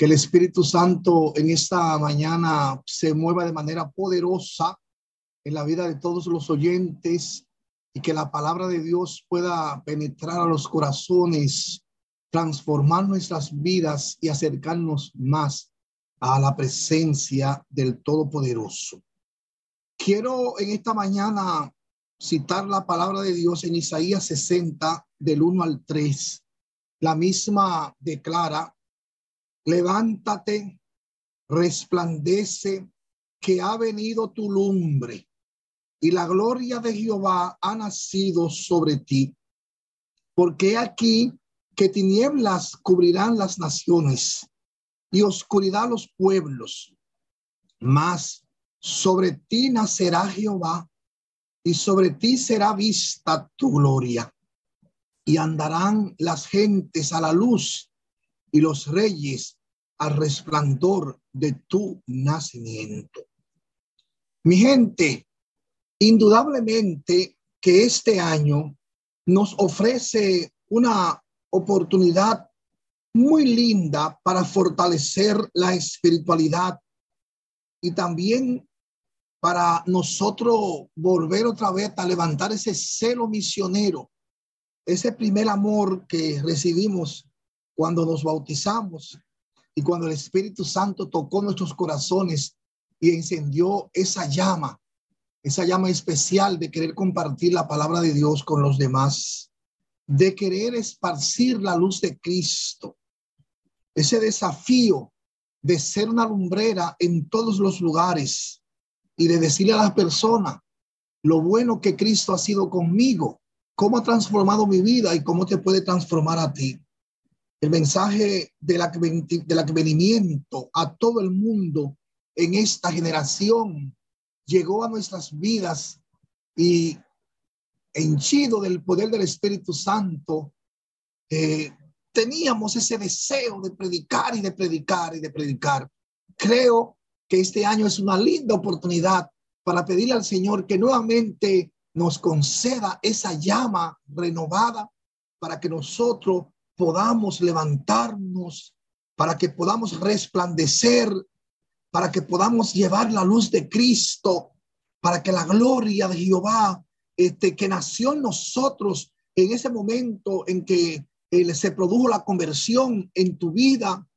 Que el Espíritu Santo en esta mañana se mueva de manera poderosa en la vida de todos los oyentes y que la palabra de Dios pueda penetrar a los corazones, transformar nuestras vidas y acercarnos más a la presencia del Todopoderoso. Quiero en esta mañana citar la palabra de Dios en Isaías 60 del 1 al 3. La misma declara, levántate, resplandece, que ha venido tu lumbre y la gloria de Jehová ha nacido sobre ti. Porque aquí que tinieblas cubrirán las naciones y oscuridad los pueblos, mas sobre ti nacerá Jehová y sobre ti será vista tu gloria. Y andarán las gentes a la luz y los reyes al resplandor de tu nacimiento. Mi gente, indudablemente que este año nos ofrece una oportunidad muy linda para fortalecer la espiritualidad y también para nosotros volver otra vez a levantar ese celo misionero, ese primer amor que recibimos cuando nos bautizamos y cuando el Espíritu Santo tocó nuestros corazones y encendió esa llama, esa llama especial de querer compartir la palabra de Dios con los demás, de querer esparcir la luz de Cristo, ese desafío de ser una lumbrera en todos los lugares y de decirle a las personas lo bueno que Cristo ha sido conmigo, cómo ha transformado mi vida y cómo te puede transformar a ti el mensaje del, del advenimiento a todo el mundo en esta generación llegó a nuestras vidas y henchido del poder del Espíritu Santo, eh, teníamos ese deseo de predicar y de predicar y de predicar. Creo que este año es una linda oportunidad para pedirle al Señor que nuevamente nos conceda esa llama renovada para que nosotros podamos levantarnos, para que podamos resplandecer, para que podamos llevar la luz de Cristo, para que la gloria de Jehová, este, que nació en nosotros en ese momento en que eh, se produjo la conversión en tu vida,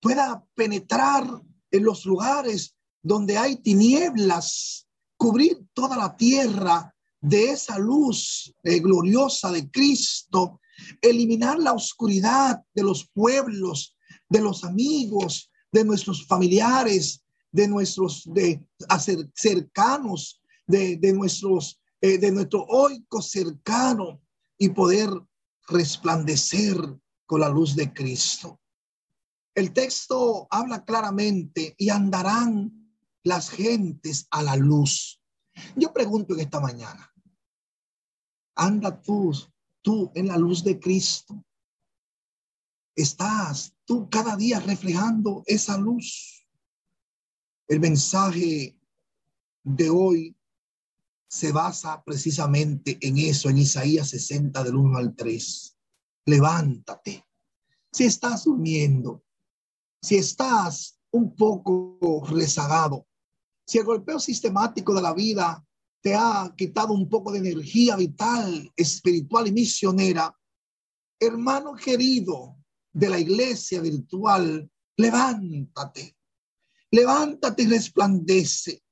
pueda penetrar en los lugares donde hay tinieblas, cubrir toda la tierra de esa luz eh, gloriosa de Cristo eliminar la oscuridad de los pueblos, de los amigos, de nuestros familiares, de nuestros de cercanos, de, de nuestros eh, de nuestro oico cercano y poder resplandecer con la luz de Cristo. El texto habla claramente y andarán las gentes a la luz. Yo pregunto en esta mañana, anda tú tú en la luz de Cristo. Estás tú cada día reflejando esa luz. El mensaje de hoy se basa precisamente en eso, en Isaías 60 del 1 al 3. Levántate. Si estás durmiendo, si estás un poco rezagado, si el golpeo sistemático de la vida te ha quitado un poco de energía vital, espiritual y misionera, hermano querido de la iglesia virtual, levántate, levántate y resplandece,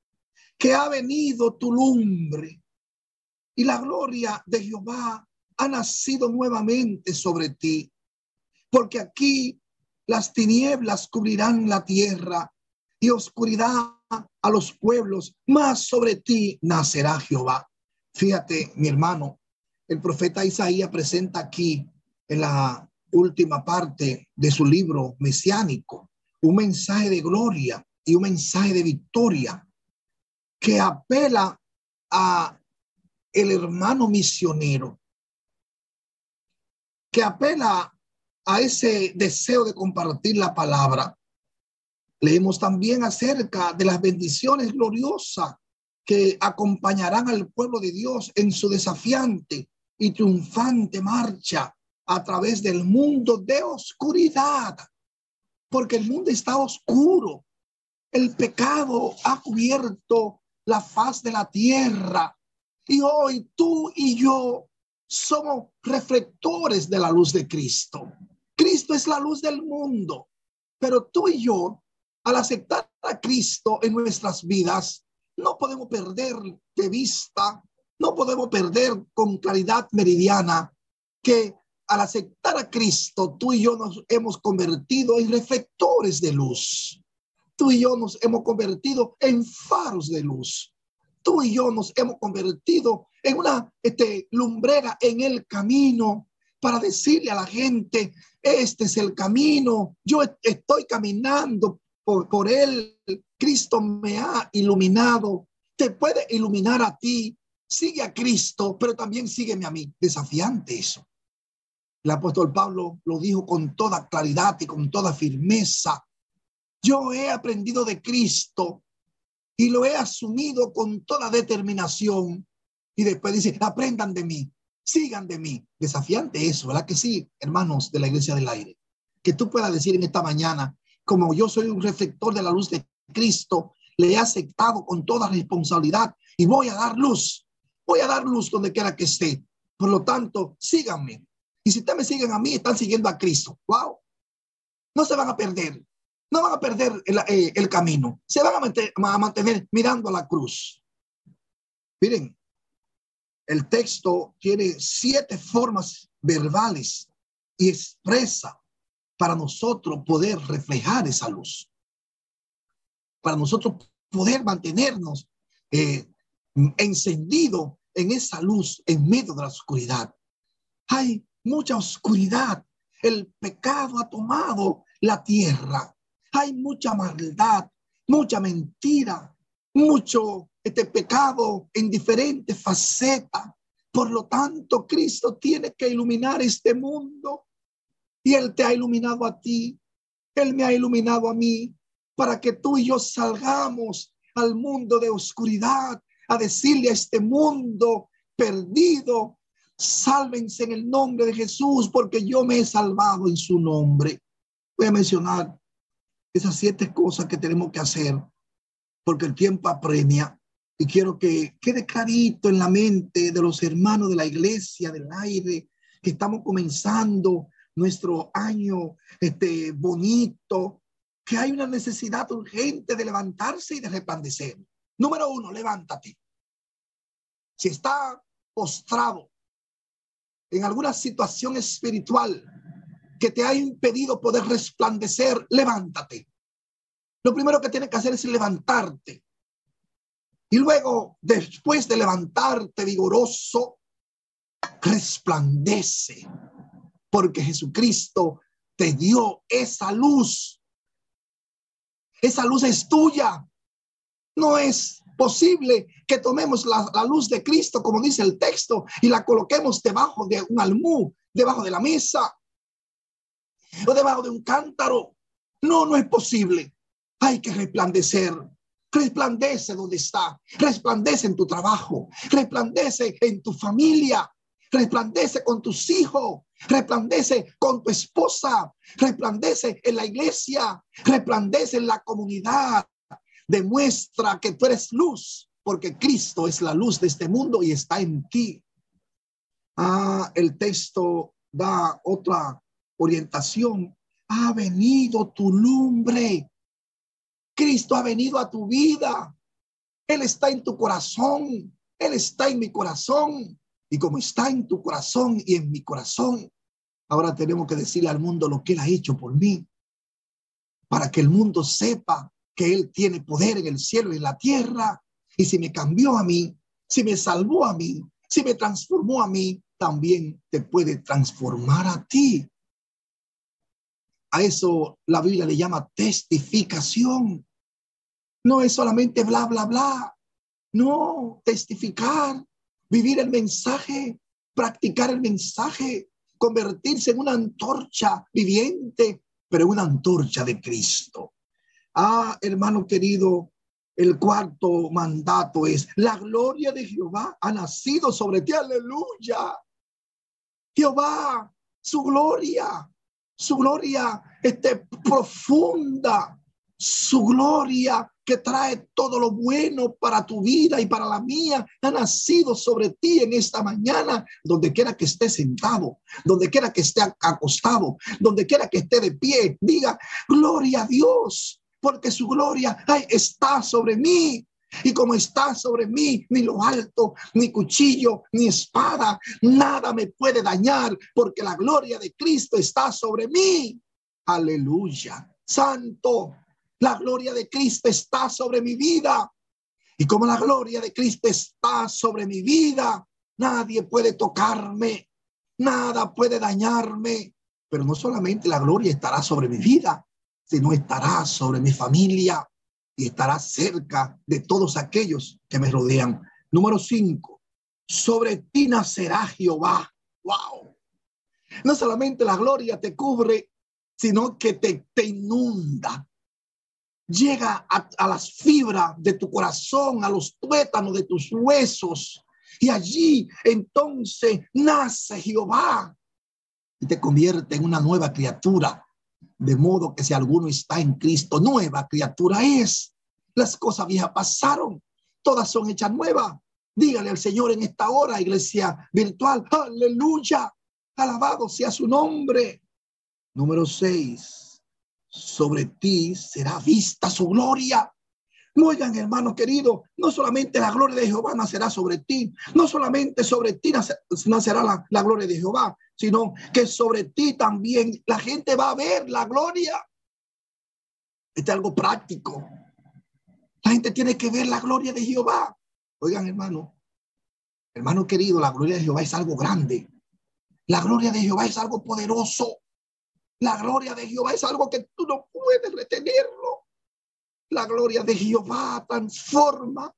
que ha venido tu lumbre. Y la gloria de Jehová ha nacido nuevamente sobre ti, porque aquí las tinieblas cubrirán la tierra y oscuridad a los pueblos, más sobre ti nacerá Jehová. Fíjate, mi hermano, el profeta Isaías presenta aquí en la última parte de su libro mesiánico un mensaje de gloria y un mensaje de victoria que apela a el hermano misionero, que apela a ese deseo de compartir la palabra, Leemos también acerca de las bendiciones gloriosas que acompañarán al pueblo de Dios en su desafiante y triunfante marcha a través del mundo de oscuridad. porque el mundo está oscuro. El pecado ha cubierto la faz de la tierra. Y hoy tú y yo somos reflectores de la luz de Cristo. Cristo es la luz del mundo, pero tú y yo, al aceptar a Cristo en nuestras vidas, no podemos perder de vista, no podemos perder con claridad meridiana que al aceptar a Cristo, tú y yo nos hemos convertido en reflectores de luz. Tú y yo nos hemos convertido en faros de luz. Tú y yo nos hemos convertido en una este, lumbrera en el camino para decirle a la gente, este es el camino, yo estoy caminando por, por él, Cristo me ha iluminado, te puede iluminar a ti, sigue a Cristo, pero también sígueme a mí, desafiante eso. El apóstol Pablo lo dijo con toda claridad y con toda firmeza. Yo he aprendido de Cristo y lo he asumido con toda determinación. Y después dice, aprendan de mí, sigan de mí. Desafiante eso, ¿verdad que sí, hermanos de la iglesia del aire? Que tú puedas decir en esta mañana, como yo soy un reflector de la luz de Cristo, le he aceptado con toda responsabilidad y voy a dar luz. Voy a dar luz donde quiera que esté. Por lo tanto, síganme, y si ustedes me siguen a mí, están siguiendo a Cristo. Wow. No se van a perder. No van a perder el, eh, camino. Se van a, a mantener mirando a la cruz. Miren, el texto tiene siete formas verbales y expresa para nosotros poder reflejar esa luz. Para nosotros poder mantenernos eh, encendido en esa luz en medio de la oscuridad. Hay mucha oscuridad. El pecado ha tomado la tierra. Hay mucha maldad, mucha mentira, mucho este pecado en diferentes facetas. Por lo tanto, Cristo tiene que iluminar este mundo. Y Él te ha iluminado a ti. Él me ha iluminado a mí para que tú y yo salgamos al mundo de oscuridad a decirle a este mundo perdido Sálvense en el nombre de Jesús porque yo me he salvado en su nombre. Voy a mencionar esas siete cosas que tenemos que hacer porque el tiempo apremia y quiero que quede clarito en la mente de los hermanos de la iglesia del aire que estamos comenzando nuestro año este bonito que hay una necesidad urgente de levantarse y de resplandecer. Número uno, levántate. Si está postrado, en alguna situación espiritual que te ha impedido poder resplandecer, levántate. Lo primero que tienes que hacer es levantarte. Y luego, después de levantarte vigoroso, resplandece, porque Jesucristo te dio esa luz. Esa luz es tuya. No es posible que tomemos la, luz de Cristo, como dice el texto, y la coloquemos debajo de un almú, debajo de la mesa o debajo de un cántaro. No, no es posible. Hay que resplandecer. Resplandece donde está. Resplandece en tu trabajo. Resplandece en tu familia. Resplandece con tus hijos. Resplandece con tu esposa. Resplandece en la iglesia. Resplandece en la comunidad demuestra que tú eres luz, porque Cristo es la luz de este mundo y está en ti. Ah, el texto da otra orientación. Ha venido tu lumbre. Cristo ha venido a tu vida. Él está en tu corazón. Él está en mi corazón. Y como está en tu corazón y en mi corazón, ahora tenemos que decirle al mundo lo que Él ha hecho por mí. Para que el mundo sepa que Él tiene poder en el cielo y en la tierra. Y si me cambió a mí, si me salvó a mí, si me transformó a mí, también te puede transformar a ti. A eso la Biblia le llama testificación. No es solamente bla, bla, bla. No, testificar, vivir el mensaje, practicar el mensaje, convertirse en una antorcha viviente, pero una antorcha de Cristo. Ah, hermano querido, el cuarto mandato es, la gloria de Jehová ha nacido sobre ti, aleluya. Jehová, su gloria, su gloria este, profunda, su gloria que trae todo lo bueno para tu vida y para la mía, ha nacido sobre ti en esta mañana, donde quiera que esté sentado, donde quiera que esté acostado, donde quiera que esté de pie, diga, gloria a Dios, porque su gloria está sobre mí. Y como está sobre mí, ni lo alto, ni cuchillo, ni espada, nada me puede dañar, porque la gloria de Cristo está sobre mí. Aleluya. Santo, la gloria de Cristo está sobre mi vida. Y como la gloria de Cristo está sobre mi vida, nadie puede tocarme, nada puede dañarme. Pero no solamente la gloria estará sobre mi vida, sino estará sobre mi familia y estará cerca de todos aquellos que me rodean. Número cinco, sobre ti nacerá Jehová. Wow. No solamente la gloria te cubre, sino que te, te inunda llega a, las fibras de tu corazón, a los tuétanos de tus huesos. Y allí entonces nace Jehová y te convierte en una nueva criatura. De modo que si alguno está en Cristo, nueva criatura es. Las cosas viejas pasaron, todas son hechas nuevas. Dígale al Señor en esta hora, iglesia virtual, aleluya, alabado sea su nombre. Número seis sobre ti será vista su gloria. Oigan, hermano querido, no solamente la gloria de Jehová nacerá sobre ti, no solamente sobre ti nacerá la, la gloria de Jehová, sino que sobre ti también la gente va a ver la gloria. Este es algo práctico. La gente tiene que ver la gloria de Jehová. Oigan, hermano, hermano querido, la gloria de Jehová es algo grande. La gloria de Jehová es algo poderoso. La gloria de Jehová es algo que tú no puedes retenerlo. La gloria de Jehová transforma.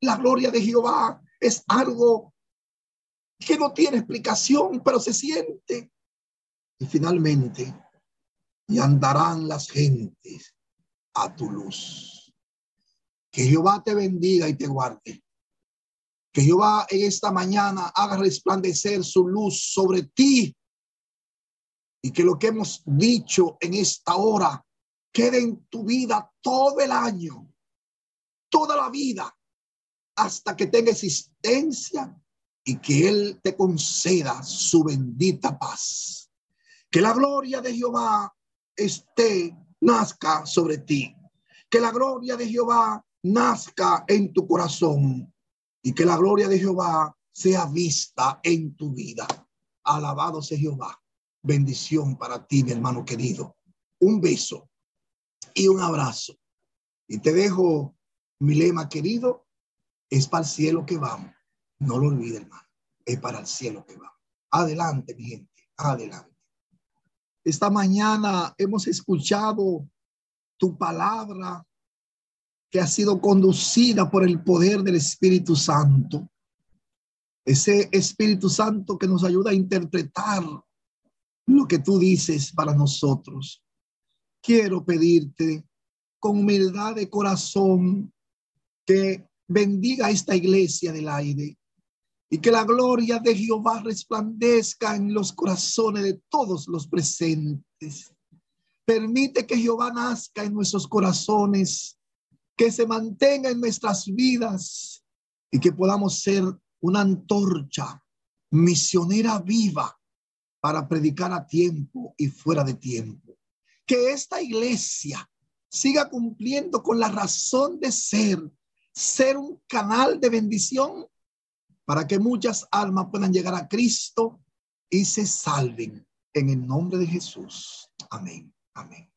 La gloria de Jehová es algo que no tiene explicación, pero se siente. Y finalmente, y andarán las gentes a tu luz. Que Jehová te bendiga y te guarde. Que Jehová en esta mañana haga resplandecer su luz sobre ti y que lo que hemos dicho en esta hora quede en tu vida todo el año, toda la vida, hasta que tenga existencia y que Él te conceda su bendita paz. Que la gloria de Jehová esté, nazca sobre ti. Que la gloria de Jehová nazca en tu corazón y que la gloria de Jehová sea vista en tu vida. Alabado sea Jehová bendición para ti, mi hermano querido. Un beso y un abrazo. Y te dejo mi lema querido, es para el cielo que vamos. No lo olvides, hermano. Es para el cielo que vamos. Adelante, mi gente. Adelante. Esta mañana hemos escuchado tu palabra que ha sido conducida por el poder del Espíritu Santo. Ese Espíritu Santo que nos ayuda a interpretar lo que tú dices para nosotros. Quiero pedirte con humildad de corazón que bendiga esta iglesia del aire y que la gloria de Jehová resplandezca en los corazones de todos los presentes. Permite que Jehová nazca en nuestros corazones, que se mantenga en nuestras vidas y que podamos ser una antorcha misionera viva para predicar a tiempo y fuera de tiempo. Que esta iglesia siga cumpliendo con la razón de ser, ser un canal de bendición para que muchas almas puedan llegar a Cristo y se salven en el nombre de Jesús. Amén. Amén.